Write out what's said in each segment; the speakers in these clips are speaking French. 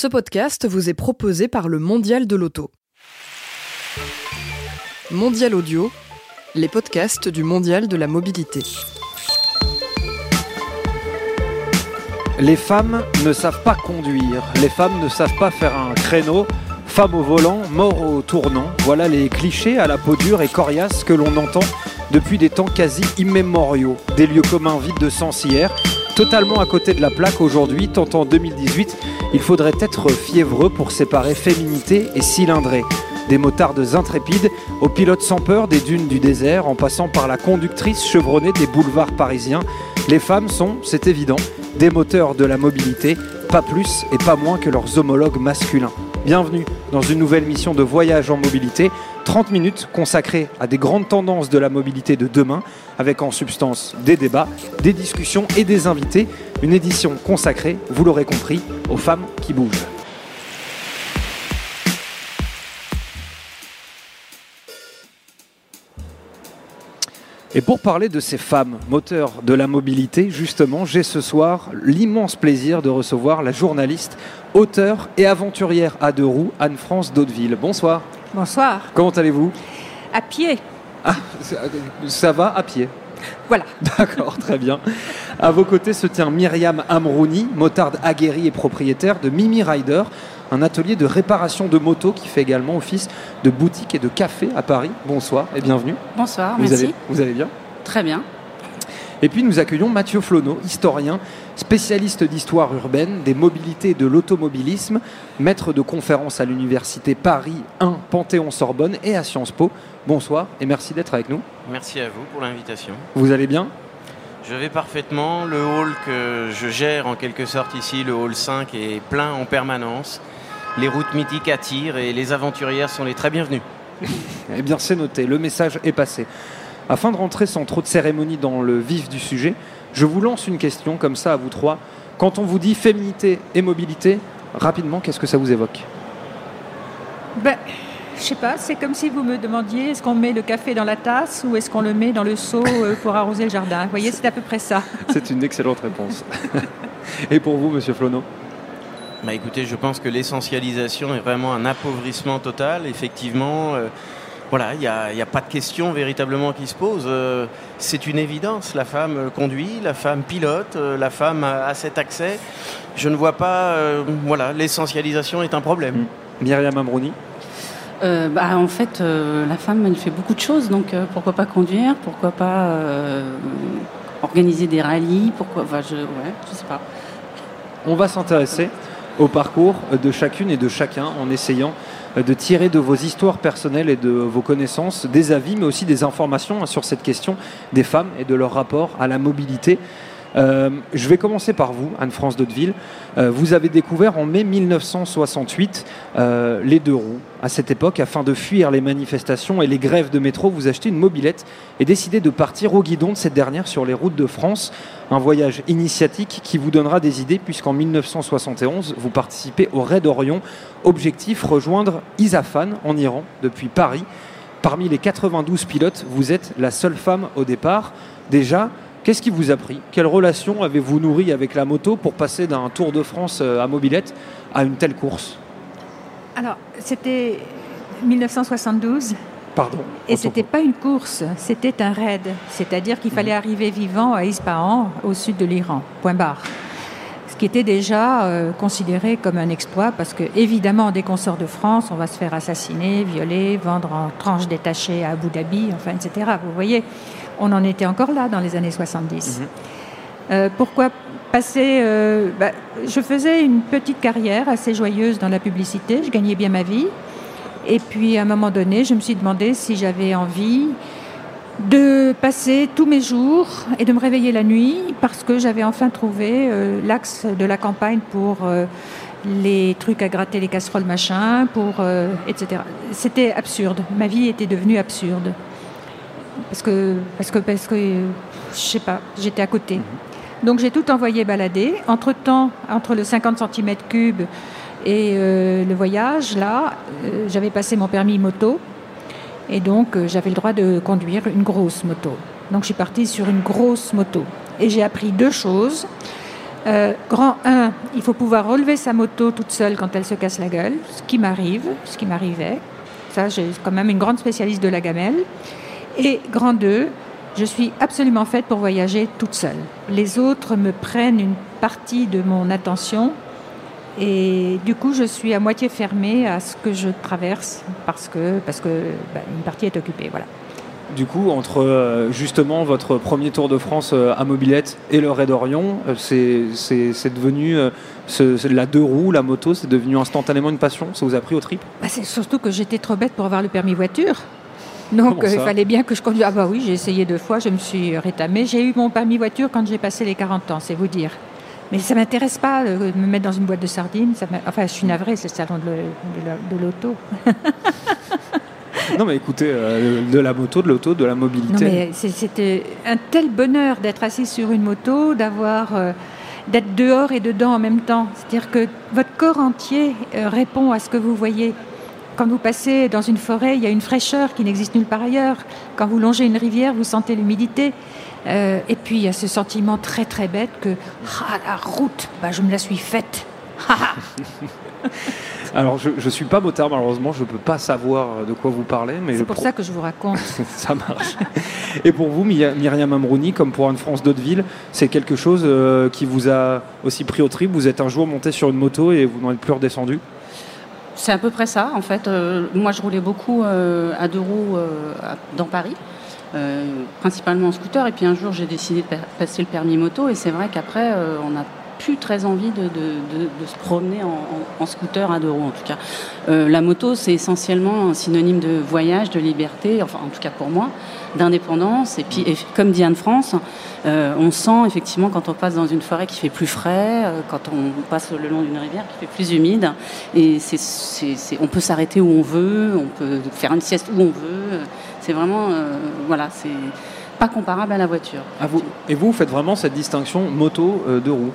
Ce podcast vous est proposé par le Mondial de l'Auto. Mondial Audio, les podcasts du Mondial de la mobilité. Les femmes ne savent pas conduire, les femmes ne savent pas faire un créneau, femme au volant, mort au tournant. Voilà les clichés à la peau dure et coriace que l'on entend depuis des temps quasi immémoriaux. Des lieux communs vides de sens hier, totalement à côté de la plaque aujourd'hui, tant en 2018, il faudrait être fiévreux pour séparer féminité et cylindrée. Des motardes intrépides aux pilotes sans peur des dunes du désert, en passant par la conductrice chevronnée des boulevards parisiens, les femmes sont, c'est évident, des moteurs de la mobilité, pas plus et pas moins que leurs homologues masculins. Bienvenue dans une nouvelle mission de voyage en mobilité, 30 minutes consacrées à des grandes tendances de la mobilité de demain, avec en substance des débats, des discussions et des invités, une édition consacrée, vous l'aurez compris, aux femmes qui bougent. Et pour parler de ces femmes moteurs de la mobilité, justement, j'ai ce soir l'immense plaisir de recevoir la journaliste, auteure et aventurière à deux roues, Anne-France Daudeville. Bonsoir. Bonsoir. Comment allez-vous? À pied. Ah, ça va à pied. Voilà. D'accord, très bien. À vos côtés se tient Myriam Amrouni, motarde aguerrie et propriétaire de Mimi Rider, un atelier de réparation de motos qui fait également office de boutique et de café à Paris. Bonsoir et bienvenue. Bonsoir, vous merci. Allez, vous allez bien? Très bien. Et puis nous accueillons Mathieu Flonneau, historien, spécialiste d'histoire urbaine, des mobilités et de l'automobilisme, maître de conférences à l'université Paris 1 Panthéon-Sorbonne et à Sciences Po. Bonsoir et merci d'être avec nous. Merci à vous pour l'invitation. Vous allez bien? Je vais parfaitement. Le hall que je gère en quelque sorte ici, le hall 5, est plein en permanence. Les routes mythiques attirent et les aventurières sont les très bienvenues. eh bien c'est noté, le message est passé. Afin de rentrer sans trop de cérémonie dans le vif du sujet, je vous lance une question comme ça à vous trois. Quand on vous dit féminité et mobilité, rapidement, qu'est-ce que ça vous évoque? Ben, je sais pas, c'est comme si vous me demandiez est-ce qu'on met le café dans la tasse ou est-ce qu'on le met dans le seau euh, pour arroser le jardin? Vous voyez, c'est à peu près ça. C'est une excellente réponse. et pour vous, monsieur Flonneau bah écoutez, je pense que l'essentialisation est vraiment un appauvrissement total. Effectivement, euh, voilà, il n'y a, a, pas de question véritablement qui se pose. Euh, c'est une évidence. La femme conduit, la femme pilote, euh, la femme a, a, cet accès. Je ne vois pas. euh, voilà, l'essentialisation est un problème. Myriam Amrouni Euh, bah, en fait, euh, la femme, elle fait beaucoup de choses, donc euh, pourquoi pas conduire, pourquoi pas euh, organiser des rallyes, pourquoi, enfin, je, ouais, je sais pas. On va s'intéresser au parcours de chacune et de chacun en essayant de tirer de vos histoires personnelles et de vos connaissances des avis, mais aussi des informations sur cette question des femmes et de leur rapport à la mobilité. Euh, je vais commencer par vous, Anne-France Daudeville. Euh, vous avez découvert en mai 1968 euh, les deux roues. À cette époque, afin de fuir les manifestations et les grèves de métro, vous achetez une mobilette et décidez de partir au guidon de cette dernière sur les routes de France. Un voyage initiatique qui vous donnera des idées, puisqu'en 1971, vous participez au Raid Orion. Objectif rejoindre Isafan en Iran depuis Paris. Parmi les 92 pilotes, vous êtes la seule femme au départ. Déjà, Qu'est-ce qui vous a pris? Quelle relation avez-vous nourri avec la moto pour passer d'un Tour de France à mobilette à une telle course? Alors, c'était 1972. Pardon. Et c'était pas une course, c'était un raid. C'est-à-dire qu'il fallait arriver vivant à Ispahan, au sud de l'Iran. Point barre. Ce qui était déjà euh, considéré comme un exploit parce que, évidemment, dès qu'on sort de France, on va se faire assassiner, violer, vendre en tranches détachées à Abu Dhabi, enfin, etc. Vous voyez, on en était encore là dans les années 70. Mmh. Euh, pourquoi passer euh, bah, Je faisais une petite carrière assez joyeuse dans la publicité, je gagnais bien ma vie. Et puis à un moment donné, je me suis demandé si j'avais envie de passer tous mes jours et de me réveiller la nuit parce que j'avais enfin trouvé euh, l'axe de la campagne pour les trucs à gratter, les casseroles, machin, pour etc. C'était absurde. Ma vie était devenue absurde parce que parce que parce que je sais pas, j'étais à côté. Donc j'ai tout envoyé balader. Entre temps, entre le 50 cm3 et euh, le voyage, là, euh, j'avais passé mon permis moto et donc euh, j'avais le droit de conduire une grosse moto. Donc je suis partie sur une grosse moto et j'ai appris deux choses. Grand 1, il faut pouvoir relever sa moto toute seule quand elle se casse la gueule, ce qui m'arrive, ce qui m'arrivait. Ça, j'ai quand même une grande spécialiste de la gamelle. Et grand 2, je suis absolument faite pour voyager toute seule. Les autres me prennent une partie de mon attention et du coup, je suis à moitié fermée à ce que je traverse parce que, parce que bah, une partie est occupée. Voilà. Du coup, entre euh, justement votre premier Tour de France euh, à mobilette et le Raid Orion, euh, c'est devenu ce, la deux roues, la moto, c'est devenu instantanément une passion? Ça vous a pris au trip? Bah, C'est surtout que j'étais trop bête pour avoir le permis voiture. Donc il fallait bien que je conduise. Ah bah oui, j'ai essayé deux fois, je me suis rétamée. J'ai eu mon permis voiture quand j'ai passé les 40 ans, c'est vous dire. Mais ça ne m'intéresse pas de me mettre dans une boîte de sardines. enfin, je suis navrée, c'est le salon de l'auto. non, mais écoutez, euh, de la moto, de l'auto, de la mobilité. c'était un tel bonheur d'être assis sur une moto, d'avoir. Euh, d'être dehors et dedans en même temps. C'est-à-dire que votre corps entier euh, répond à ce que vous voyez. Quand vous passez dans une forêt, il y a une fraîcheur qui n'existe nulle part ailleurs. Quand vous longez une rivière, vous sentez l'humidité. Euh, et puis il y a ce sentiment très très bête que ah, la route, bah, je me la suis faite. Alors je ne suis pas motard malheureusement, je ne peux pas savoir de quoi vous parlez. C'est pour ça que je vous raconte. ça marche. Et pour vous, Myriam Amrouni, comme pour Anne France d'Hauteville, c'est quelque chose euh, qui vous a aussi pris au trip? Vous êtes un jour monté sur une moto et vous n'en êtes plus redescendu? C'est à peu près ça en fait. Euh, moi je roulais beaucoup à deux roues dans Paris. Euh, principalement en scooter. Et puis un jour, j'ai décidé de passer le permis moto. Et c'est vrai qu'après, euh, on n'a plus très envie de, se promener en, scooter à deux roues, en tout cas. Euh, la moto, c'est essentiellement un synonyme de voyage, de liberté, enfin, en tout cas pour moi, d'indépendance. Et puis, comme dit Anne-France, on sent effectivement quand on passe dans une forêt qui fait plus frais, quand on passe le long d'une rivière qui fait plus humide. Et c'est, on peut s'arrêter où on veut, on peut faire une sieste où on veut. C'est vraiment, euh, voilà, c'est pas comparable à la voiture. vous. Et vous, faites vraiment cette distinction moto euh, deux roues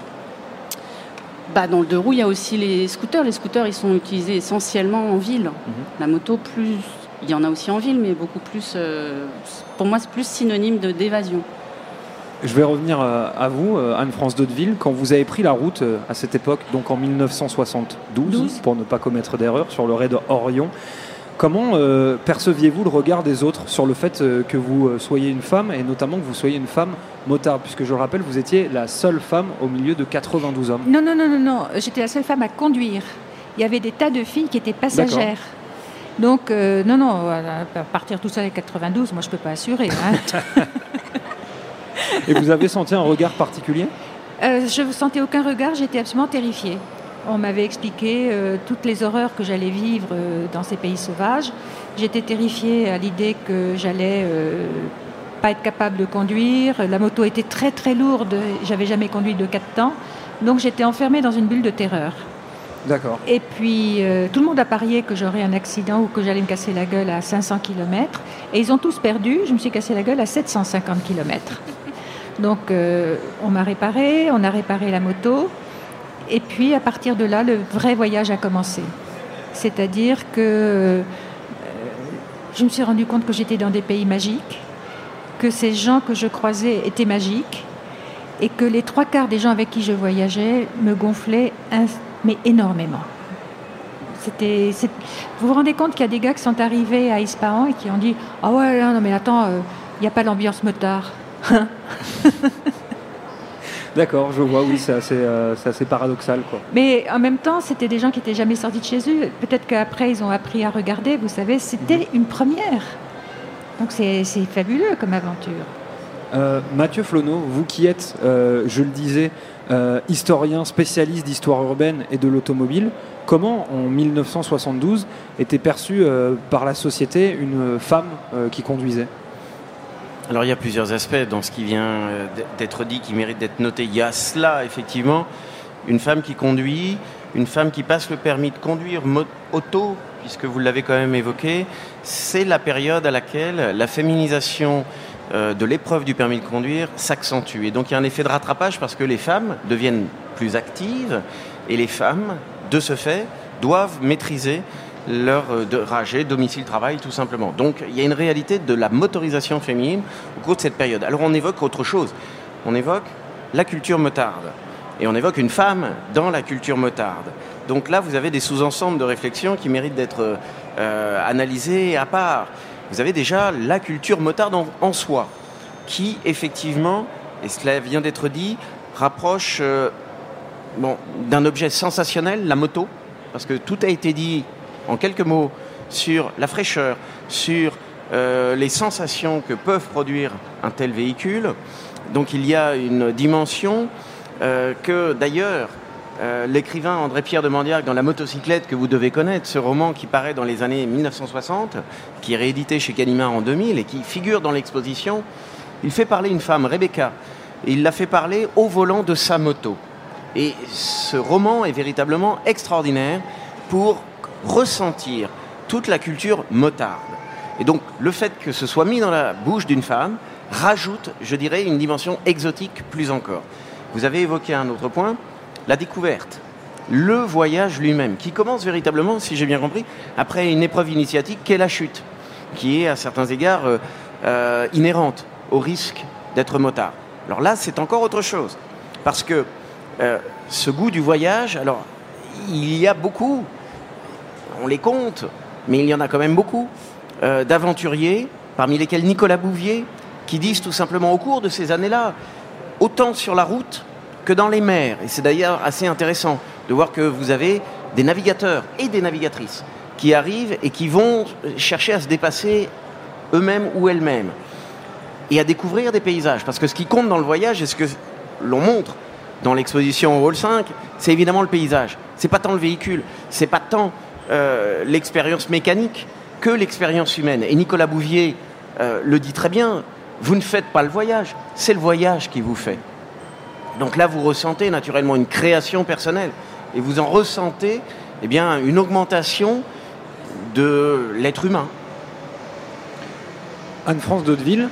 bah, dans le deux roues, il y a aussi les scooters. Les scooters, ils sont utilisés essentiellement en ville. Mhm. La moto, plus, il y en a aussi en ville, mais beaucoup plus. Euh, pour moi, c'est plus synonyme de d'évasion. Je vais revenir à vous, Anne-France Daudeville. Quand vous avez pris la route à cette époque, donc en 1972, pour ne pas commettre d'erreur, sur le raid Orion, Comment euh, perceviez-vous le regard des autres sur le fait euh, que vous euh, soyez une femme et notamment que vous soyez une femme motard? Puisque je le rappelle, vous étiez la seule femme au milieu de 92 hommes. Non, non, non, non, non. J'étais la seule femme à conduire. Il y avait des tas de filles qui étaient passagères. Donc, non, non, partir tout seul à 92, moi je ne peux pas assurer. Hein. et vous avez senti un regard particulier? Je ne sentais aucun regard, j'étais absolument terrifiée. On m'avait expliqué euh, toutes les horreurs que j'allais vivre euh, dans ces pays sauvages. J'étais terrifiée à l'idée que j'allais euh, pas être capable de conduire. La moto était très très lourde. J'avais jamais conduit de quatre temps. Donc j'étais enfermée dans une bulle de terreur. D'accord. Et puis tout le monde a parié que j'aurais un accident ou que j'allais me casser la gueule à 500 km. Et ils ont tous perdu. Je me suis cassé la gueule à 750 km. Donc on m'a réparé, on a réparé la moto. Et puis à partir de là, le vrai voyage a commencé. C'est-à-dire que euh, je me suis rendu compte que j'étais dans des pays magiques, que ces gens que je croisais étaient magiques, et que les trois quarts des gens avec qui je voyageais me gonflaient mais énormément. C'était, vous vous rendez compte qu'il y a des gars qui sont arrivés à Ispahan et qui ont dit Ah ouais, non, mais attends, euh, il n'y a pas l'ambiance motard. D'accord, je vois, oui, c'est assez, euh, assez, paradoxal. Quoi. Mais en même temps, c'était des gens qui n'étaient jamais sortis de chez eux. Peut-être qu'après, ils ont appris à regarder, vous savez, c'était mhm. une première. Donc c'est fabuleux comme aventure. Euh, Mathieu Flonneau, vous qui êtes, euh, je le disais, historien spécialiste d'histoire urbaine et de l'automobile, comment en 1972 était perçue par la société une femme qui conduisait? Alors il y a plusieurs aspects dans ce qui vient euh, d'être dit qui mérite d'être noté. Il y a cela, effectivement, une femme qui conduit, une femme qui passe le permis de conduire auto, puisque vous l'avez quand même évoqué, c'est la période à laquelle la féminisation euh, de l'épreuve du permis de conduire s'accentue. Et donc il y a un effet de rattrapage parce que les femmes deviennent plus actives et les femmes, de ce fait, doivent maîtriser leur euh, de rager, domicile, travail, tout simplement. Donc il y a une réalité de la motorisation féminine au cours de cette période. Alors on évoque autre chose. On évoque la culture motarde. et on évoque une femme dans la culture motarde. Donc là, vous avez des sous-ensembles de réflexion qui méritent d'être euh, analysés à part. Vous avez déjà la culture motarde en, soi, qui effectivement, et cela vient d'être dit, rapproche euh, d'un objet sensationnel, la moto, parce que tout a été dit en quelques mots sur la fraîcheur, sur euh, les sensations que peuvent produire un tel véhicule. Donc il y a une dimension euh, que d'ailleurs euh, l'écrivain André-Pierre de Mandiac dans La motocyclette que vous devez connaître, ce roman qui paraît dans les années 1960, qui est réédité chez Gallimard en 2000 et qui figure dans l'exposition, il fait parler une femme, Rebecca, et il la fait parler au volant de sa moto. Et ce roman est véritablement extraordinaire pour ressentir toute la culture motarde. Et donc le fait que ce soit mis dans la bouche d'une femme rajoute, je dirais, une dimension exotique plus encore. Vous avez évoqué un autre point, la découverte, le voyage lui-même, qui commence véritablement, si j'ai bien compris, après une épreuve initiatique qu'est la chute, qui est à certains égards euh, euh, inhérente au risque d'être motard. Alors là, c'est encore autre chose, parce que euh, ce goût du voyage, alors il y a beaucoup, on les compte, mais il y en a quand même beaucoup, d'aventuriers, parmi lesquels Nicolas Bouvier, qui disent tout simplement au cours de ces années-là, autant sur la route que dans les mers. Et c'est d'ailleurs assez intéressant de voir que vous avez des navigateurs et des navigatrices qui arrivent et qui vont chercher à se dépasser eux-mêmes ou elles-mêmes et à découvrir des paysages. Parce que ce qui compte dans le voyage et ce que l'on montre dans l'exposition au Hall 5, c'est évidemment le paysage. C'est pas tant le véhicule, c'est pas tant euh, l'expérience mécanique que l'expérience humaine. Et Nicolas Bouvier euh, le dit très bien, vous ne faites pas le voyage, c'est le voyage qui vous fait. Donc là, vous ressentez naturellement une création personnelle et vous en ressentez eh bien, une augmentation de l'être humain. Anne-France Daudeville,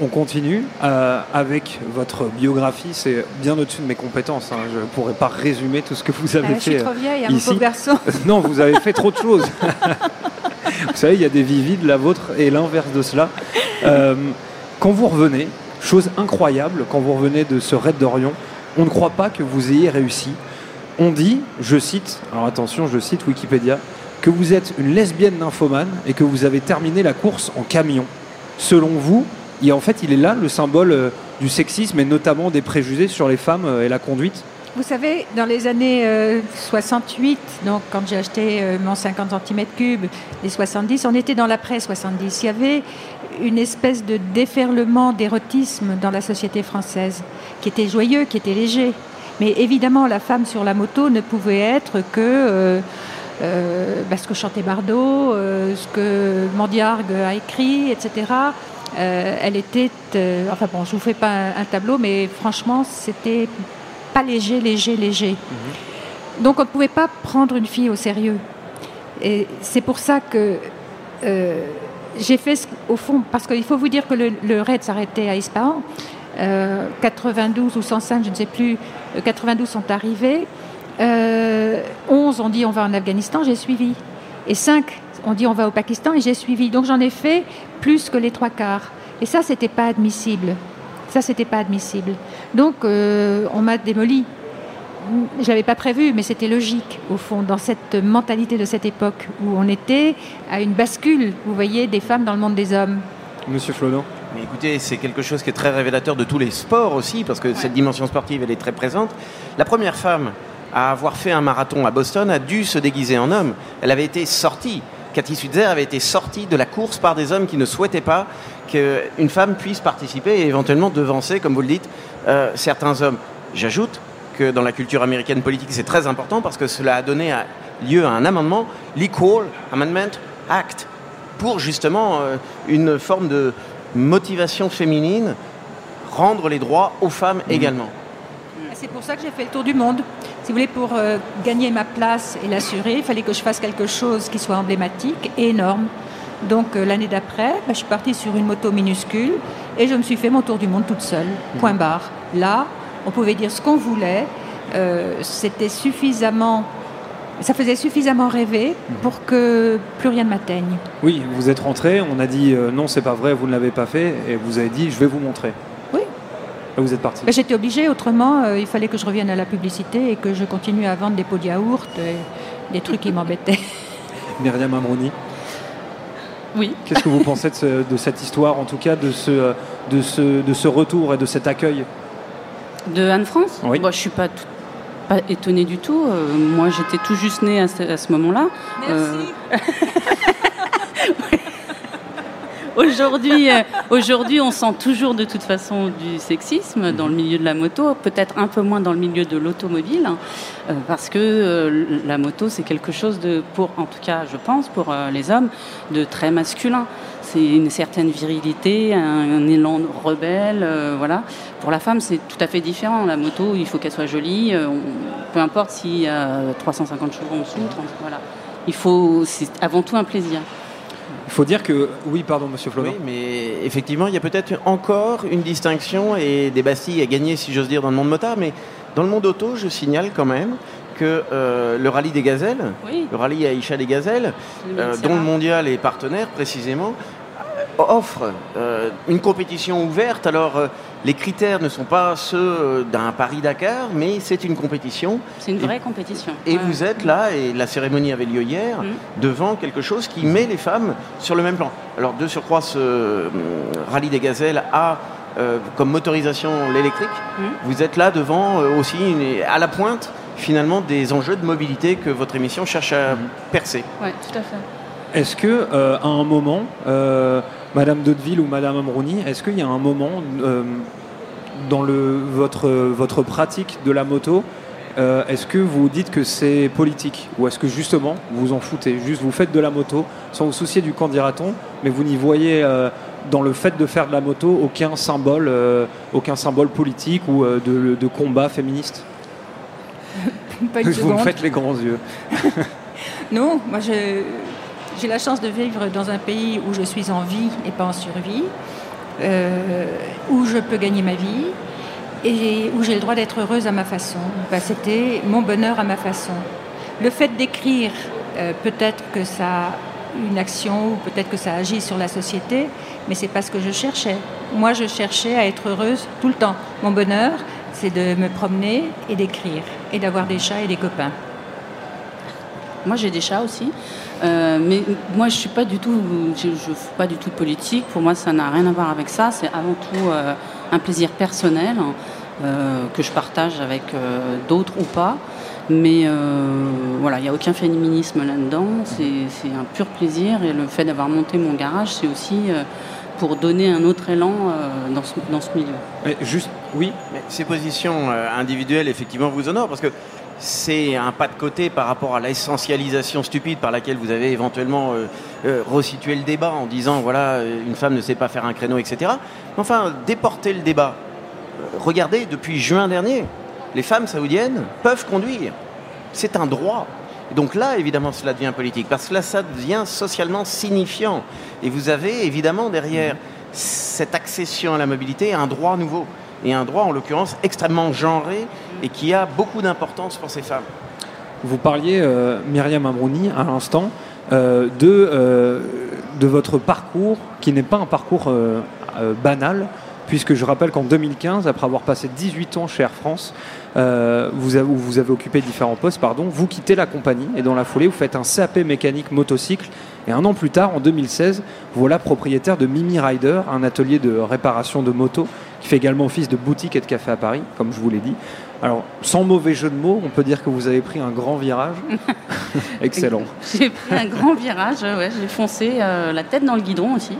on continue euh, avec votre biographie. C'est bien au-dessus de mes compétences. Hein. Je ne pourrais pas résumer tout ce que vous avez fait. Je suis trop vieille, ici. Mon garçon. non, vous avez fait trop de choses. vous savez, il y a des vies vides, la vôtre et l'inverse de cela. Euh, quand vous revenez, chose incroyable, quand vous revenez de ce raid d'Orion, on ne croit pas que vous ayez réussi. On dit, je cite, alors attention, je cite Wikipédia, que vous êtes une lesbienne nymphomane et que vous avez terminé la course en camion. Selon vous, et en fait, il est là le symbole euh, du sexisme et notamment des préjugés sur les femmes euh, et la conduite. Vous savez, dans les années 68, euh, donc quand j'ai acheté mon 50 cm3, les 70, on était dans l'après 70. Il y avait une espèce de déferlement d'érotisme dans la société française, qui était joyeux, qui était léger. Mais évidemment, la femme sur la moto ne pouvait être que bah, ce que chantait Bardot, ce que Mandiargue a écrit, etc. Euh, elle était, euh, enfin bon, je vous fais pas un, tableau, mais franchement, c'était pas léger, léger, léger. Mhm. Donc on ne pouvait pas prendre une fille au sérieux. Et c'est pour ça que euh, j'ai fait, au fond, parce qu'il faut vous dire que le, raid s'arrêtait à Ispahan. 92 ou 105, je ne sais plus, 92 sont arrivés. 11 ont dit on va en Afghanistan, j'ai suivi. Et 5 on dit on va au Pakistan et j'ai suivi. Donc j'en ai fait plus que les trois quarts. Et ça, c'était pas admissible. Ça, c'était pas admissible. Donc euh, on m'a démoli. Je l'avais pas prévu, mais c'était logique au fond dans cette mentalité de cette époque où on était à une bascule. Vous voyez, des femmes dans le monde des hommes. Monsieur Flodon. Mais écoutez, c'est quelque chose qui est très révélateur de tous les sports aussi, parce que cette dimension sportive, elle est très présente. La première femme à avoir fait un marathon à Boston a dû se déguiser en homme. Elle avait été sortie Cathy Switzer avait été sortie de la course par des hommes qui ne souhaitaient pas qu'une femme puisse participer et éventuellement devancer, comme vous le dites, euh, certains hommes. J'ajoute que dans la culture américaine politique, c'est très important parce que cela a donné lieu à un amendement, l'Equal Amendment Act, pour justement euh, une forme de motivation féminine, rendre les droits aux femmes mmh. également. C'est pour ça que j'ai fait le tour du monde. Si vous voulez, pour euh, gagner ma place et l'assurer, il fallait que je fasse quelque chose qui soit emblématique et énorme. Donc euh, l'année d'après, bah, je suis partie sur une moto minuscule et je me suis fait mon tour du monde toute seule. Mmh. Point barre. Là, on pouvait dire ce qu'on voulait. Euh, c'était suffisamment ça faisait suffisamment rêver mmh. pour que plus rien ne m'atteigne. Oui, vous êtes rentré, on a dit non, c'est pas vrai, vous ne l'avez pas fait, et vous avez dit je vais vous montrer. Oui. vous êtes parti. Ben, J'étais obligée, autrement, euh, il fallait que je revienne à la publicité et que je continue à vendre des pots de yaourt, et des trucs qui m'embêtaient. Myriam Amrouni, Oui. qu'est-ce que vous pensez de, ce- de cette histoire, en tout cas de ce, euh, de, ce, de ce retour et de cet accueil De Anne-France Oui. Moi, Je suis pas, tout- pas étonnée du tout. Euh, moi, j'étais tout juste née à ce, moment-là. Euh, Aujourd'hui, euh, aujourd'hui, on sent toujours de toute façon du sexisme dans le milieu de la moto, peut-être un peu moins dans le milieu de l'automobile, hein, euh, parce que euh, la moto, c'est quelque chose de, pour, en tout cas, je pense, pour euh, les hommes, de très masculin. C'est une certaine virilité, un, un élan rebelle, voilà. Pour la femme, c'est tout à fait différent. La moto, il faut qu'elle soit jolie, on- peu importe s'il y a 350 chevaux en dessous, 30, voilà. Il faut, c'est avant tout un plaisir. Il faut dire que. Oui, pardon, monsieur Flaubert. Oui, mais effectivement, il y a peut-être encore une distinction et des bastilles à gagner, si j'ose dire, dans le monde motard. Mais dans le monde auto, je signale quand même que euh, le rallye des gazelles, Oui. le rallye Aïcha des gazelles, euh, dont le mondial est partenaire précisément, euh, offre euh, une compétition ouverte. Alors, euh, les critères ne sont pas ceux euh, d'un Paris-Dakar, mais c'est une compétition. C'est une vraie compétition. Et Ouais. vous êtes là, et la cérémonie avait lieu hier, Mhm. devant quelque chose qui met les femmes sur le même plan. Alors, de surcroît, ce euh, rallye des gazelles a euh, comme motorisation l'électrique. Mhm. Vous êtes là devant euh, aussi, une- à la pointe, finalement, des enjeux de mobilité que votre émission cherche à percer. Ouais, tout à fait. Est-ce que, euh, à un moment, euh, Madame Daudeville ou Madame Amrouni, est-ce qu'il y a un moment euh, dans le, votre, votre pratique de la moto, euh, est-ce que vous dites que c'est politique Ou est-ce que justement, vous vous en foutez Juste vous faites de la moto sans vous soucier du camp dira-t-on, mais vous n'y voyez euh, dans le fait de faire de la moto aucun symbole, aucun symbole politique ou de, de combat féministe? Pas Vous me faites les grands yeux. Non, moi je- j'ai la chance de vivre dans un pays où je suis en vie et pas en survie, euh, où je peux gagner ma vie et où j'ai le droit d'être heureuse à ma façon. Bah, C'était mon bonheur à ma façon. Le fait d'écrire, euh, peut-être que ça a une action ou peut-être que ça agit sur la société, mais c'est pas ce que je cherchais. Moi, je cherchais à être heureuse tout le temps. Mon bonheur, c'est de me promener et d'écrire et d'avoir des chats et des copains. Moi, j'ai des chats aussi. Euh, mais moi, je suis pas du tout, je, pas du tout politique. Pour moi, ça n'a rien à voir avec ça. C'est avant tout euh, un plaisir personnel euh, que je partage avec d'autres ou pas. Mais voilà, il n'y a aucun féminisme là-dedans. C'est un pur plaisir. Et le fait d'avoir monté mon garage, c'est aussi pour donner un autre élan dans, ce, dans ce milieu. Mais juste, oui, ces positions individuelles, effectivement, vous honorent parce que c'est un pas de côté par rapport à l'essentialisation stupide par laquelle vous avez éventuellement euh, euh, resitué le débat en disant voilà, euh, une femme ne sait pas faire un créneau, etc. Enfin, déporter le débat. Regardez, depuis juin dernier, les femmes saoudiennes peuvent conduire. C'est un droit. Donc là, évidemment, cela devient politique, parce que là, ça devient socialement signifiant. Et vous avez évidemment derrière cette accession à la mobilité un droit nouveau. Et un droit, en l'occurrence, extrêmement genré et qui a beaucoup d'importance pour ces femmes. Vous parliez, euh, Myriam Amrouni, à l'instant, euh, de, euh, de votre parcours, qui n'est pas un parcours banal, puisque je rappelle qu'en 2015, après avoir passé 18 ans chez Air France, euh, vous, avez, vous avez occupé différents postes, pardon, vous quittez la compagnie et dans la foulée, vous faites un CAP mécanique motocycle. Et un an plus tard, en 2016, voilà propriétaire de Mimi Rider, un atelier de réparation de motos, qui fait également office de boutique et de café à Paris, comme je vous l'ai dit. Alors, sans mauvais jeu de mots, on peut dire que vous avez pris un grand virage. Excellent. J'ai pris un grand virage, ouais, j'ai foncé euh, la tête dans le guidon aussi,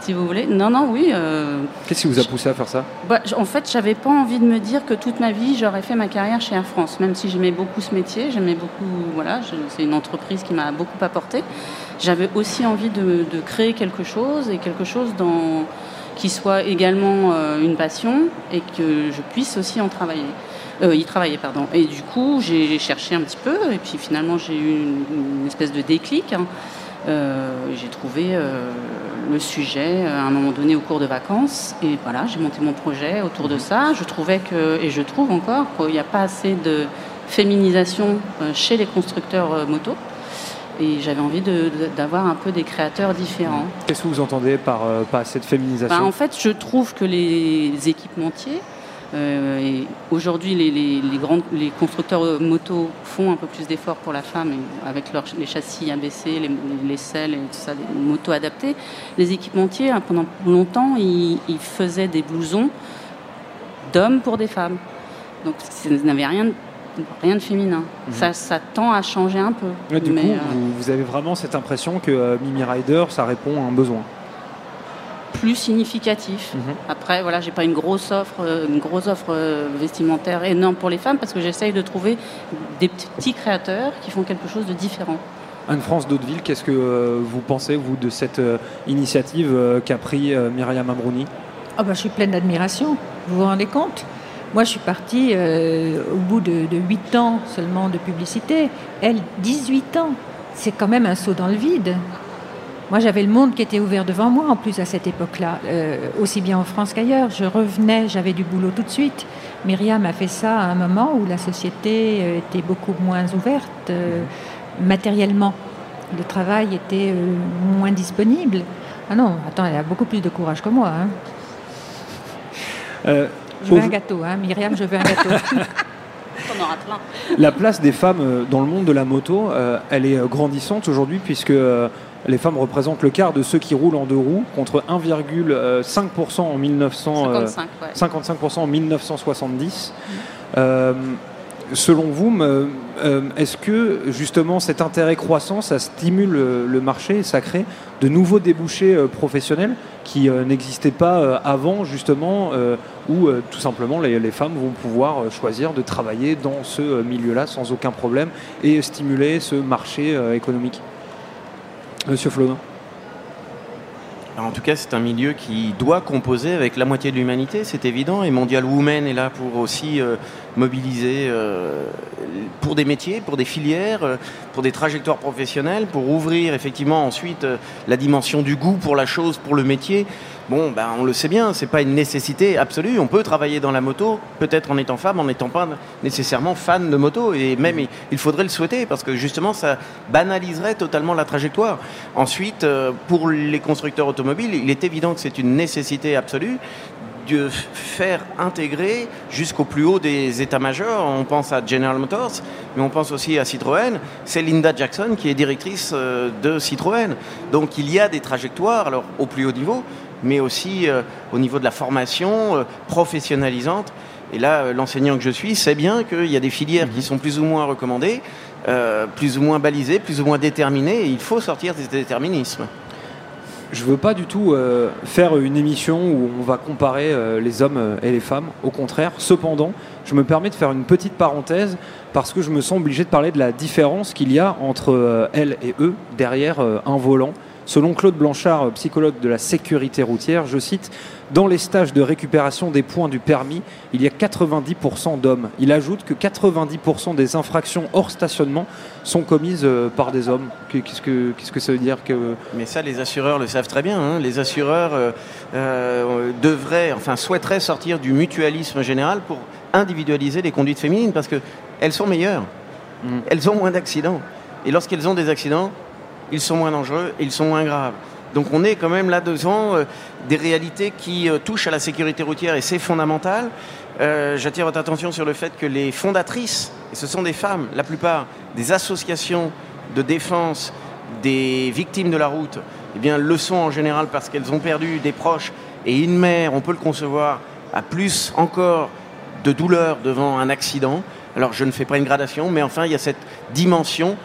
si vous voulez. Non, non, oui. euh, Qu'est-ce qui vous a poussé à faire ça? Bah, en fait, j'avais pas envie de me dire que toute ma vie j'aurais fait ma carrière chez Air France, même si j'aimais beaucoup ce métier, j'aimais beaucoup, voilà, c'est une entreprise qui m'a beaucoup apporté. J'avais aussi envie de, de créer quelque chose et quelque chose dans, qui soit également euh, une passion et que je puisse aussi en travailler. Euh, y travailler, pardon. Et du coup, j'ai cherché un petit peu et puis finalement j'ai eu une, espèce de déclic. hein. Euh, j'ai trouvé le sujet à un moment donné au cours de vacances et voilà, j'ai monté mon projet autour de ça. Je trouvais que, et je trouve encore qu'il n'y a pas assez de féminisation chez les constructeurs moto et j'avais envie d'avoir un peu des créateurs différents. Qu'est-ce que vous entendez par euh, de féminisation Bah, en fait, je trouve que les équipementiers Euh, et aujourd'hui, les, les, les constructeurs motos font un peu plus d'efforts pour la femme avec les châssis abaissés, les, les selles et tout ça, les motos adaptées. Les équipementiers, hein, pendant longtemps, ils, faisaient des blousons d'hommes pour des femmes. Donc ça n'avait rien, rien de féminin. Mhm. Ça, ça, tend à changer un peu. du coup, euh, vous, avez vraiment cette impression que euh, Mimi Rider, ça répond à un besoin plus significatif. Mhm. Après, voilà, j'ai pas une grosse offre, euh, une grosse offre vestimentaire énorme pour les femmes parce que j'essaye de trouver des petits créateurs qui font quelque chose de différent. Anne-France d'Hauteville, qu'est-ce que euh, vous pensez, vous, de cette initiative qu'a pris Myriam Amrouni oh bah, Je suis pleine d'admiration, vous vous rendez compte? Moi, je suis partie au bout de, de 8 ans seulement de publicité. Elle, 18 ans. C'est quand même un saut dans le vide. Moi, j'avais le monde qui était ouvert devant moi, en plus, à cette époque-là, euh, aussi bien en France qu'ailleurs. Je revenais, j'avais du boulot tout de suite. Myriam a fait ça à un moment où la société euh, était beaucoup moins ouverte euh, matériellement. Le travail était moins disponible. Ah non, attends, elle a beaucoup plus de courage que moi. Hein. Je veux un gâteau, hein. Myriam, je veux un gâteau. On aura plein. La place des femmes dans le monde de la moto, elle est grandissante aujourd'hui puisque les femmes représentent le quart de ceux qui roulent en deux roues, contre 1,5% en 1955 55% en 1970. Euh, selon vous, euh, est-ce que justement cet intérêt croissant, ça stimule le marché ça crée de nouveaux débouchés euh, professionnels qui n'existaient pas avant, justement, où tout simplement les, femmes vont pouvoir choisir de travailler dans ce milieu-là sans aucun problème et stimuler ce marché économique? Monsieur Flodin en tout cas, c'est un milieu qui doit composer avec la moitié de l'humanité, c'est évident. Et Mondial Women est là pour aussi euh, mobiliser euh, pour des métiers, pour des filières, euh, pour des trajectoires professionnelles, pour ouvrir effectivement ensuite la dimension du goût pour la chose, pour le métier. Bon, ben, on le sait bien, c'est pas une nécessité absolue. On peut travailler dans la moto, peut-être en étant femme, en n'étant pas nécessairement fan de moto. Et même, il faudrait le souhaiter parce que justement, ça banaliserait totalement la trajectoire. Ensuite, euh, pour les constructeurs automobiles, il est évident que c'est une nécessité absolue de faire intégrer jusqu'au plus haut des états-majors. On pense à General Motors, mais on pense aussi à Citroën. C'est Linda Jackson qui est directrice euh, de Citroën. Donc il y a des trajectoires, alors au plus haut niveau, mais aussi euh, au niveau de la formation euh, professionnalisante. Et là, euh, l'enseignant que je suis sait bien qu'il y a des filières qui mhm. sont plus ou moins recommandées, plus ou moins balisées, plus ou moins déterminées, et il faut sortir de ce déterminisme. Je veux pas du tout faire une émission où on va comparer les hommes et les femmes. Au contraire, cependant, je me permets de faire une petite parenthèse parce que je me sens obligé de parler de la différence qu'il y a entre elles et eux derrière un volant. Selon Claude Blanchard, psychologue de la sécurité routière, je cite, Dans les stages de récupération des points du permis, il y a 90% d'hommes. Il ajoute que 90% des infractions hors stationnement sont commises euh, par des hommes. Qu'est-ce que, qu'est-ce que ça veut dire que... Mais ça, les assureurs le savent très bien. Hein. Les assureurs euh, euh, devraient, enfin souhaiteraient sortir du mutualisme général pour individualiser les conduites féminines parce qu'elles sont meilleures. Mm. Elles ont moins d'accidents. Et lorsqu'elles ont des accidents, ils sont moins dangereux et ils sont moins graves. Donc on est quand même là devant euh, des réalités qui euh, touchent à la sécurité routière et c'est fondamental. Euh, j'attire votre attention sur le fait que les fondatrices, et ce sont des femmes, la plupart des associations de défense des victimes de la route, eh bien, le sont en général parce qu'elles ont perdu des proches et une mère, on peut le concevoir, a plus encore de douleur devant un accident. Alors je ne fais pas une gradation, mais enfin il y a cette dimension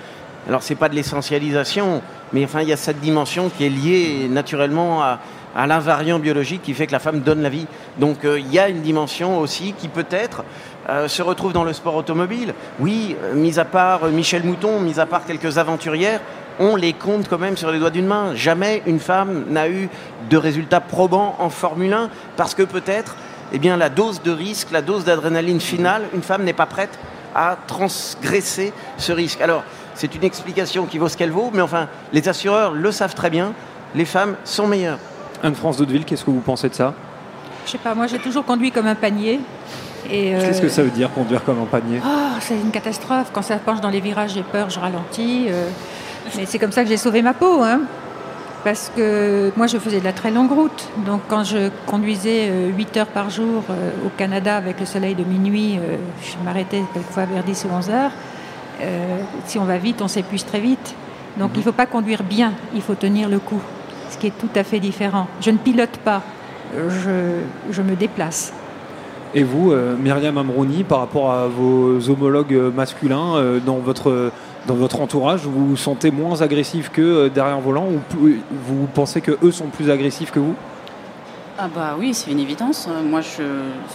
alors c'est pas de l'essentialisation, mais enfin il y a cette dimension qui est liée naturellement à, l'invariant biologique qui fait que la femme donne la vie. Donc euh, il y a une dimension aussi qui peut-être euh, se retrouve dans le sport automobile. Oui, euh, mis à part Michel Mouton, mis à part quelques aventurières, on les compte quand même sur les doigts d'une main. Jamais une femme n'a eu de résultats probants en Formule 1 parce que peut-être eh la dose de risque, la dose d'adrénaline finale, une femme n'est pas prête à transgresser ce risque. Alors, c'est une explication qui vaut ce qu'elle vaut, mais enfin, les assureurs le savent très bien, les femmes sont meilleures. Anne-France d'Hauteville, qu'est-ce que vous pensez de ça? Je sais pas, moi j'ai toujours conduit comme un panier. Qu'est-ce que ça veut dire conduire comme un panier? Oh, C'est une catastrophe. Quand ça penche dans les virages, j'ai peur, je ralentis. Euh. mais c'est comme ça que j'ai sauvé ma peau. Hein. parce que moi je faisais de la très longue route. Donc quand je conduisais 8 heures par jour au Canada avec le soleil de minuit, je m'arrêtais quelquefois vers 10 ou 11 heures. Si on va vite, on s'épuise très vite. Donc il ne faut pas conduire bien, il faut tenir le coup, ce qui est tout à fait différent. Je ne pilote pas, je, me déplace. Et vous, Myriam Amrouni, par rapport à vos homologues masculins dans votre dans votre entourage, vous vous sentez moins agressif que euh, derrière un volant ou vous pensez que eux sont plus agressifs que vous? Ah bah oui, c'est une évidence. Moi, je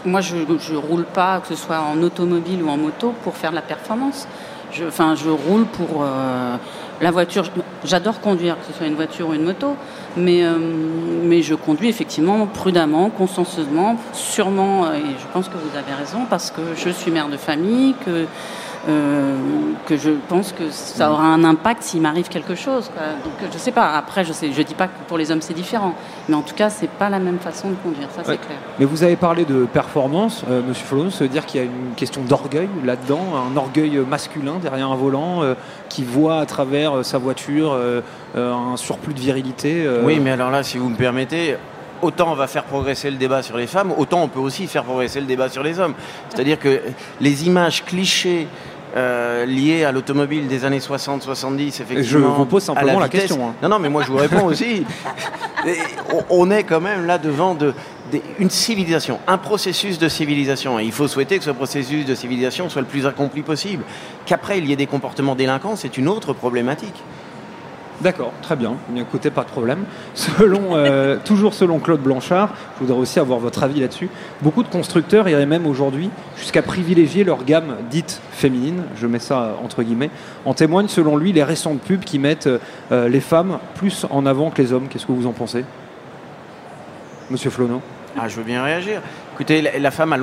moi je, je roule pas, que ce soit en automobile ou en moto, pour faire de la performance. Je, enfin, je roule pour euh, la voiture. J'adore conduire, que ce soit une voiture ou une moto, mais, euh, mais je conduis effectivement prudemment, consciencieusement, sûrement, et je pense que vous avez raison, parce que je suis mère de famille, que euh, que je pense que ça aura un impact s'il m'arrive quelque chose. Donc je sais pas. Après, je sais, je dis pas que pour les hommes c'est différent, mais en tout cas c'est pas la même façon de conduire, ça c'est clair. Mais vous avez parlé de performance, euh, Monsieur Follon, ça veut dire qu'il y a une question d'orgueil là-dedans, un orgueil masculin derrière un volant euh, qui voit à travers sa voiture un surplus de virilité. Oui, mais alors là, si vous me permettez, autant on va faire progresser le débat sur les femmes, autant on peut aussi faire progresser le débat sur les hommes. C'est-à-dire que les images clichés euh, lié à l'automobile des années 60-70, effectivement. Je vous pose simplement la, question. Hein. Non, non, mais moi je vous réponds aussi. on, est quand même là devant de, une civilisation, un processus de civilisation. Et il faut souhaiter que ce processus de civilisation soit le plus accompli possible. Qu'après il y ait des comportements délinquants, c'est une autre problématique. D'accord, très bien. Écoutez, pas de problème. Selon, euh, toujours selon Claude Blanchard, je voudrais aussi avoir votre avis là-dessus. Beaucoup de constructeurs iraient même aujourd'hui jusqu'à privilégier leur gamme dite féminine, je mets ça entre guillemets. En témoignent selon lui les récentes pubs qui mettent euh, les femmes plus en avant que les hommes. Qu'est-ce que vous en pensez? Monsieur Flono ah, Je veux bien réagir. Écoutez, la, femme a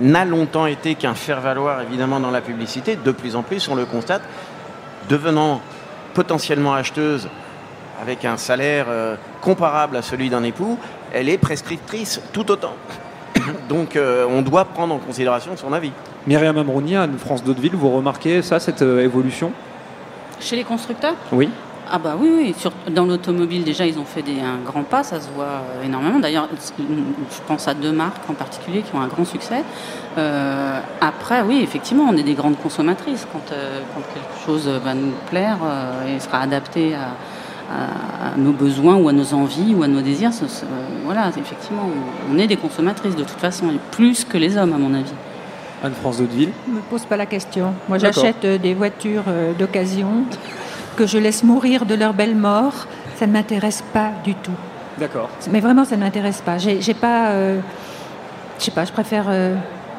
n'a longtemps été qu'un faire-valoir évidemment dans la publicité. De plus en plus, on le constate, devenant potentiellement acheteuse avec un salaire euh, comparable à celui d'un époux, elle est prescriptrice tout autant. Donc euh, on doit prendre en considération son avis. Myriam Amrouni, à France d'Hauteville, vous remarquez ça, cette euh, évolution? Chez les constructeurs? Oui. Ah bah oui, oui. Sur, dans l'automobile déjà ils ont fait des, un grand pas, ça se voit énormément. D'ailleurs, je pense à deux marques en particulier qui ont un grand succès. Euh, après, oui, effectivement, on est des grandes consommatrices. Quand, euh, quand quelque chose va nous plaire euh, et sera adapté à, nos besoins ou à nos envies ou à nos désirs, voilà, effectivement, on est des consommatrices de toute façon, plus que les hommes à mon avis. Anne-France d'Hauteville Ne me pose pas la question. Moi, j'achète des voitures d'occasion que je laisse mourir de leur belle mort, ça ne m'intéresse pas du tout. D'accord. Mais vraiment, ça ne m'intéresse pas. J'ai pas. Euh, je sais pas, je préfère, euh,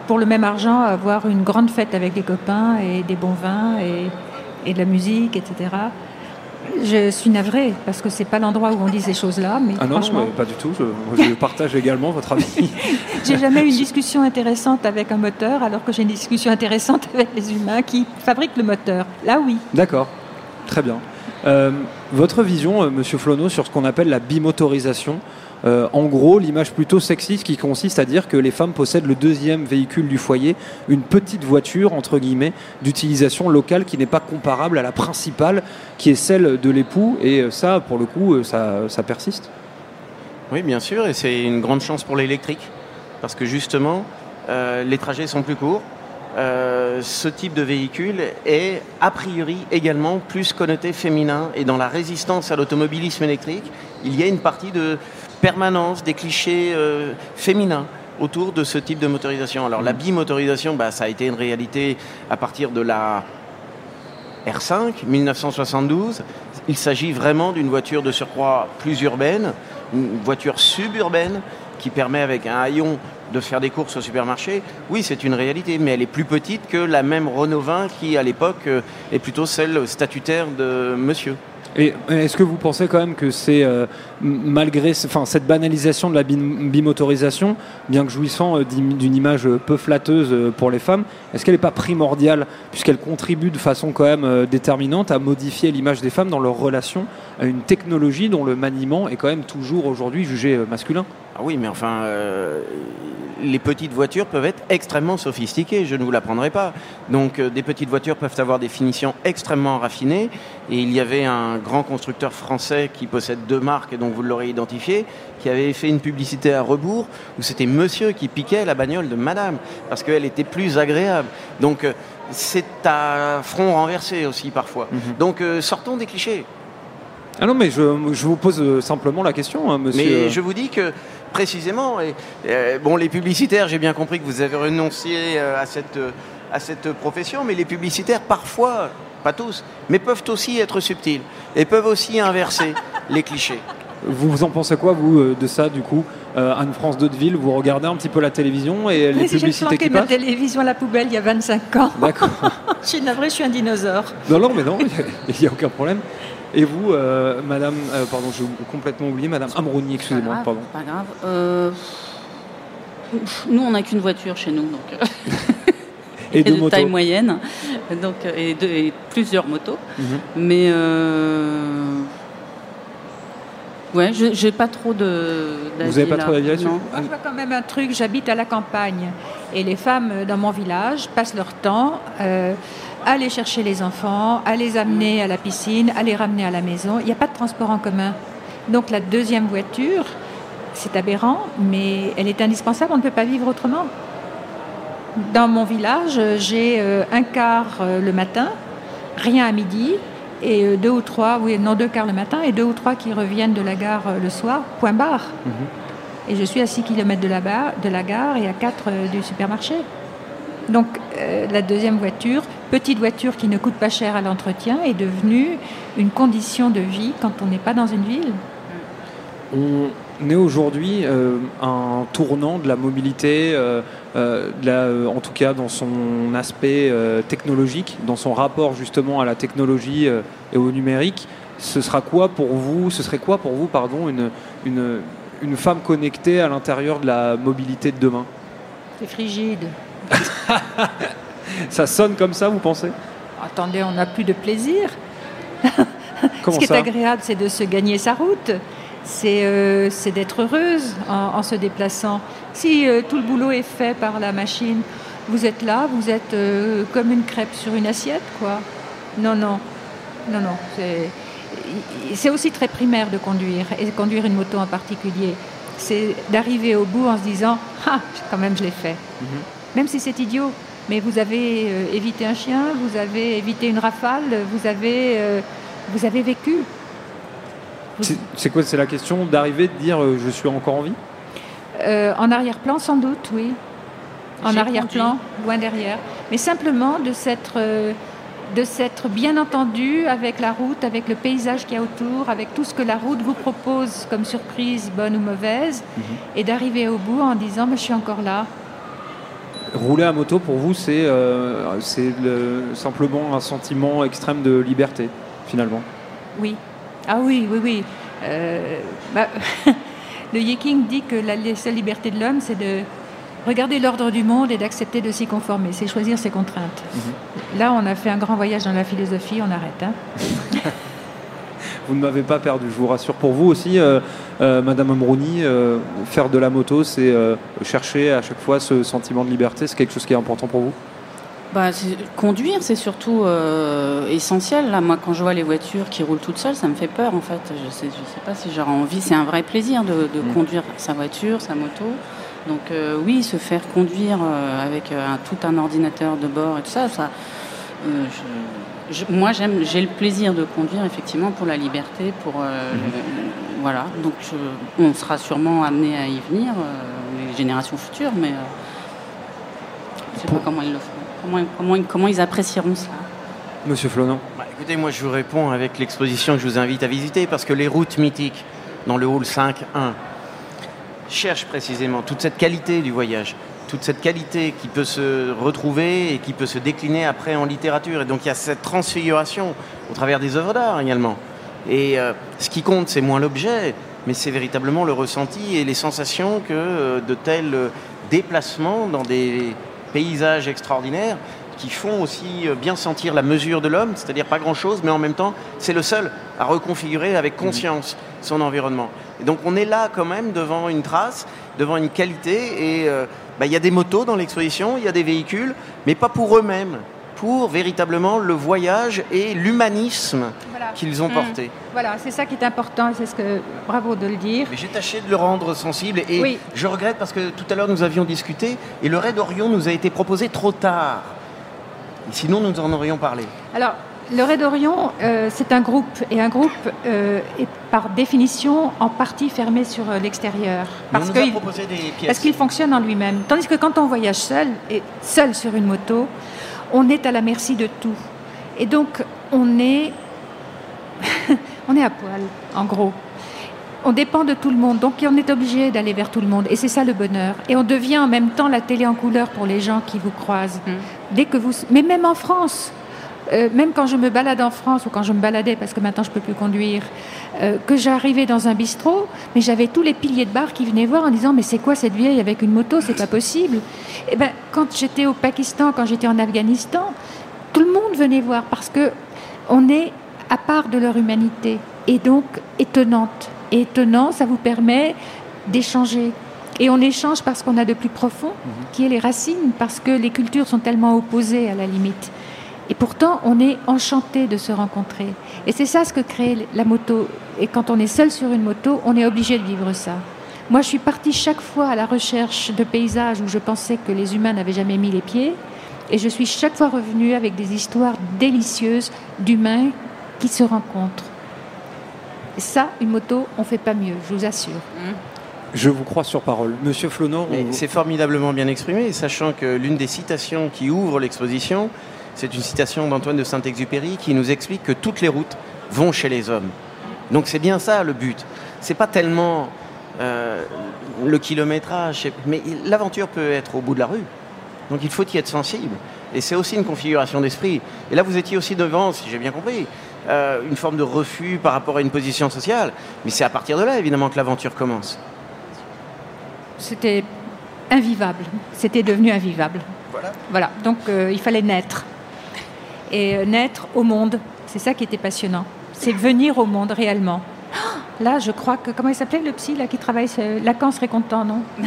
pour le même argent, avoir une grande fête avec des copains et des bons vins et, et de la musique, etc. Je suis navrée parce que c'est pas l'endroit où on dit ces choses-là. Mais ah non, franchement... pas du tout. Je, je partage également votre avis. j'ai jamais eu une discussion intéressante avec un moteur, alors que j'ai une discussion intéressante avec les humains qui fabriquent le moteur. Là, oui. D'accord. Très bien. Euh, votre vision, euh, Monsieur Flono, sur ce qu'on appelle la bimotorisation, euh, en gros, l'image plutôt sexiste qui consiste à dire que les femmes possèdent le deuxième véhicule du foyer, une petite voiture, entre guillemets, d'utilisation locale qui n'est pas comparable à la principale, qui est celle de l'époux. Et ça, pour le coup, ça persiste? Oui, bien sûr, et c'est une grande chance pour l'électrique, parce que justement, les trajets sont plus courts, euh, ce type de véhicule est a priori également plus connoté féminin et dans la résistance à l'automobilisme électrique, il y a une partie de permanence des clichés euh, féminins autour de ce type de motorisation. Alors la mm. bimotorisation, bah, ça a été une réalité à partir de la R5 1972. Il s'agit vraiment d'une voiture de surcroît plus urbaine, une voiture suburbaine qui permet avec un haillon de faire des courses au supermarché, oui, c'est une réalité, mais elle est plus petite que la même Renault 20 qui, à l'époque, euh, est plutôt celle statutaire de monsieur. Et est-ce que vous pensez quand même que c'est, euh, malgré enfin, cette banalisation de la bimotorisation, bien que jouissant euh, d'une image peu flatteuse pour les femmes, est-ce qu'elle n'est pas primordiale, puisqu'elle contribue de façon quand même déterminante à modifier l'image des femmes dans leur relation à une technologie dont le maniement est quand même toujours aujourd'hui jugé masculin? Ah oui, mais enfin, euh, les petites voitures peuvent être extrêmement sophistiquées, je ne vous l'apprendrai pas. Donc euh, des petites voitures peuvent avoir des finitions extrêmement raffinées. Et il y avait un grand constructeur français qui possède deux marques, et donc vous l'aurez identifié, qui avait fait une publicité à rebours où c'était monsieur qui piquait la bagnole de madame, parce qu'elle était plus agréable. Donc euh, c'est à front renversé aussi parfois. Mhm. Donc euh, sortons des clichés. Ah non, mais je, je vous pose euh, simplement la question, hein, monsieur. Mais je vous dis que précisément, et, bon, les publicitaires, j'ai bien compris que vous avez renoncé à cette, à cette profession, mais les publicitaires, parfois, pas tous, mais peuvent aussi être subtils et peuvent aussi inverser les clichés. Vous, vous en pensez quoi, vous, euh, de ça, du coup? Euh, Anne-France Daudeville, vous regardez un petit peu la télévision et les Mais si j'ai publicités planqué qui ma passent? télévision à la poubelle il y a 25 ans. D'accord. Je suis navrée, je suis un dinosaure. Non, non, mais non, il n'y a aucun problème. Et vous, euh, madame, euh, pardon, j'ai complètement oublié, madame Amrouni, excusez-moi, Pas grave, pardon. Pas grave. Euh, Nous, on n'a qu'une voiture chez nous, donc Et de motos. taille moyenne, donc euh, et, deux- et plusieurs motos. Mhm. Mais euh, ouais, je j'ai pas trop de. Vous avez pas là. trop d'avis là-dessus. Moi, je vois quand même un truc, j'habite à la campagne et les femmes euh, dans mon village passent leur temps euh, à aller chercher les enfants, à les amener à la piscine, à les ramener à la maison. Il n'y a pas de transport en commun. Donc la deuxième voiture, c'est aberrant, mais elle est indispensable, on ne peut pas vivre autrement. Dans mon village, j'ai euh, un quart euh, le matin, rien à midi, et euh, deux ou trois, oui, non, deux quarts le matin, et deux ou trois qui reviennent de la gare le soir, point barre. Et je suis à 6 km de la, bar- de la gare et à 4 du supermarché. Donc euh, la deuxième voiture, petite voiture qui ne coûte pas cher à l'entretien, est devenue une condition de vie quand on n'est pas dans une ville. On est aujourd'hui euh, un tournant de la mobilité, euh, euh, de la- en tout cas dans son aspect technologique, dans son rapport justement à la technologie et au numérique. Ce sera quoi pour vous Ce serait quoi pour vous, pardon, une, une, une femme connectée à l'intérieur de la mobilité de demain? C'est frigide. Ça sonne comme ça, vous pensez? Attendez, on n'a plus de plaisir. Comment Ce qui ça? est agréable, c'est de se gagner sa route. C'est euh, c'est d'être heureuse en, en se déplaçant. Si euh, tout le boulot est fait par la machine, vous êtes là, vous êtes euh, comme une crêpe sur une assiette, quoi. Non, non, non, non. C'est aussi très primaire de conduire, et conduire une moto en particulier. C'est d'arriver au bout en se disant Ah, quand même, je l'ai fait. Même si c'est idiot. Mais vous avez évité un chien, vous avez évité une rafale, vous avez, vous avez vécu. C'est quoi C'est la question d'arriver, de dire euh, je suis encore en vie? Euh, en arrière-plan, sans doute, oui. En arrière-plan, loin derrière. Mais simplement de s'être, euh, de s'être bien entendu avec la route, avec le paysage qu'il y a autour, avec tout ce que la route vous propose comme surprise, bonne ou mauvaise, et d'arriver au bout en disant Mais je suis encore là. Rouler à moto pour vous, c'est euh, c'est le- simplement un sentiment extrême de liberté, finalement? Oui. Ah oui, oui, oui. Euh, bah, le Yeking dit que la seule liberté de l'homme, c'est de regarder l'ordre du monde et d'accepter de s'y conformer. C'est choisir ses contraintes. Là, on a fait un grand voyage dans la philosophie, on arrête. hein. Vous ne m'avez pas perdu, je vous rassure. Pour vous aussi, euh, euh, Madame Amrouni, euh, faire de la moto, c'est chercher à chaque fois ce sentiment de liberté, c'est quelque chose qui est important pour vous? Bah, conduire, c'est surtout euh, essentiel. Là, moi, quand je vois les voitures qui roulent toutes seules, ça me fait peur, en fait. Je sais, je sais pas si j'aurais envie. C'est un vrai plaisir de, de Mm. conduire sa voiture, sa moto. Donc, euh, oui, se faire conduire euh, avec un- tout un ordinateur de bord et tout ça, ça. je- je- moi, j'aime, j'ai le plaisir de conduire, effectivement, pour la liberté, pour le- voilà. Donc, on sera sûrement amené à y venir, les générations futures, mais je sais pas comment ils le feront. Comment, comment, comment ils apprécieront ça Monsieur Flonan Bah, écoutez, moi je vous réponds avec l'exposition que je vous invite à visiter parce que les routes mythiques dans le hall 5.1 cherchent précisément toute cette qualité du voyage, toute cette qualité qui peut se retrouver et qui peut se décliner après en littérature. Et donc il y a cette transfiguration au travers des œuvres d'art également. Et euh, ce qui compte, c'est moins l'objet, mais c'est véritablement le ressenti et les sensations que euh, de tels euh, déplacements dans des paysages extraordinaires qui font aussi euh, bien sentir la mesure de l'homme, c'est-à-dire pas grand-chose, mais en même temps, c'est le seul à reconfigurer avec conscience son environnement. Et donc on est là quand même devant une trace, devant une qualité, et euh, bah, il y a des motos dans l'exposition, il y a des véhicules, mais pas pour eux-mêmes, pour véritablement le voyage et l'humanisme Voilà. qu'ils ont Mm. porté. Voilà, c'est ça qui est important c'est ce que. Bravo de le dire. Mais j'ai tâché de le rendre sensible et Oui. je regrette parce que tout à l'heure nous avions discuté et le raid Orion nous a été proposé trop tard. Sinon nous en aurions parlé. Alors, le Raid Orion, euh, c'est un groupe, et un groupe euh, est par définition en partie fermé sur euh, l'extérieur. Qu'il parce qu'il fonctionne en lui-même. Tandis que quand on voyage seul, et seul sur une moto, on est à la merci de tout. Et donc, on est, on est à poil, en gros. On dépend de tout le monde, donc on est obligé d'aller vers tout le monde. Et c'est ça le bonheur. Et on devient en même temps la télé en couleur pour les gens qui vous croisent. Mm. Dès que vous, mais même en France, euh, même quand je me balade en France ou quand je me baladais, parce que maintenant je peux plus conduire, euh, que j'arrivais dans un bistrot, mais j'avais tous les piliers de bar qui venaient voir en disant mais c'est quoi cette vieille avec une moto, c'est pas possible. Et ben quand j'étais au Pakistan, quand j'étais en Afghanistan, tout le monde venait voir parce que on est à part de leur humanité et donc étonnante. Et étonnant, ça vous permet d'échanger. Et on échange parce qu'on a de plus profond, qui est les racines, parce que les cultures sont tellement opposées à la limite. Et pourtant, on est enchanté de se rencontrer. Et c'est ça ce que crée la moto. Et quand on est seul sur une moto, on est obligé de vivre ça. Moi, je suis partie chaque fois à la recherche de paysages où je pensais que les humains n'avaient jamais mis les pieds. Et je suis chaque fois revenue avec des histoires délicieuses d'humains qui se rencontrent. Et ça, une moto, on fait pas mieux, je vous assure. Je vous crois sur parole. Monsieur Flonor, on- C'est formidablement bien exprimé, sachant que l'une des citations qui ouvre l'exposition, c'est une citation d'Antoine de Saint-Exupéry qui nous explique que toutes les routes vont chez les hommes. Donc c'est bien ça le but. C'est pas tellement euh, le kilométrage, mais l'aventure peut être au bout de la rue. Donc il faut y être sensible. Et c'est aussi une configuration d'esprit. Et là, vous étiez aussi devant, si j'ai bien compris, euh, une forme de refus par rapport à une position sociale. Mais c'est à partir de là, évidemment, que l'aventure commence. C'était invivable. C'était devenu invivable. Voilà. Voilà. Donc euh, il fallait naître. Et euh, naître au monde, c'est ça qui était passionnant. C'est venir au monde réellement. Là, je crois que comment il s'appelait le psy là qui travaille Lacan serait content, non?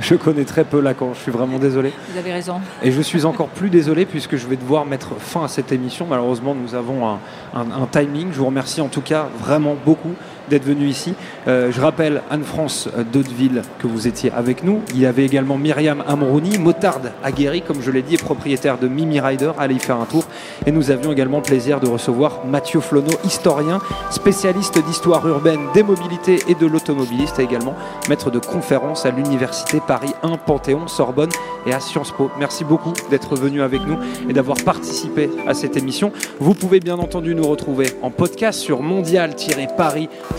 Je connais très peu Lacan, je suis vraiment désolé. Vous avez raison. Et je suis encore plus désolé puisque je vais devoir mettre fin à cette émission. Malheureusement, nous avons un, un- un timing. Je vous remercie en tout cas vraiment beaucoup d'être venu ici. Euh, je rappelle Anne-France Daudeville que vous étiez avec nous. Il y avait également Myriam Amrouni, motarde aguerrie, comme je l'ai dit, et propriétaire de Mimi Rider. Allez y faire un tour. Et nous avions également le plaisir de recevoir Mathieu Flonneau, historien, spécialiste d'histoire urbaine, des mobilités et de l'automobiliste, et également maître de conférences à l'Université Paris 1, Panthéon, Sorbonne et à Sciences Po. Merci beaucoup d'être venu avec nous et d'avoir participé à cette émission. Vous pouvez bien entendu nous retrouver en podcast sur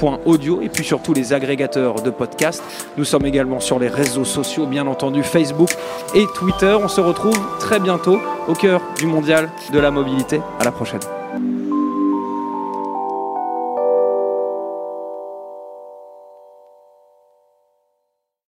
mondial-paris.audio et puis sur tous les agrégateurs de podcasts. Nous sommes également sur les réseaux sociaux, bien entendu Facebook et Twitter. On se retrouve très bientôt au cœur du mondial de la mobilité. À la prochaine.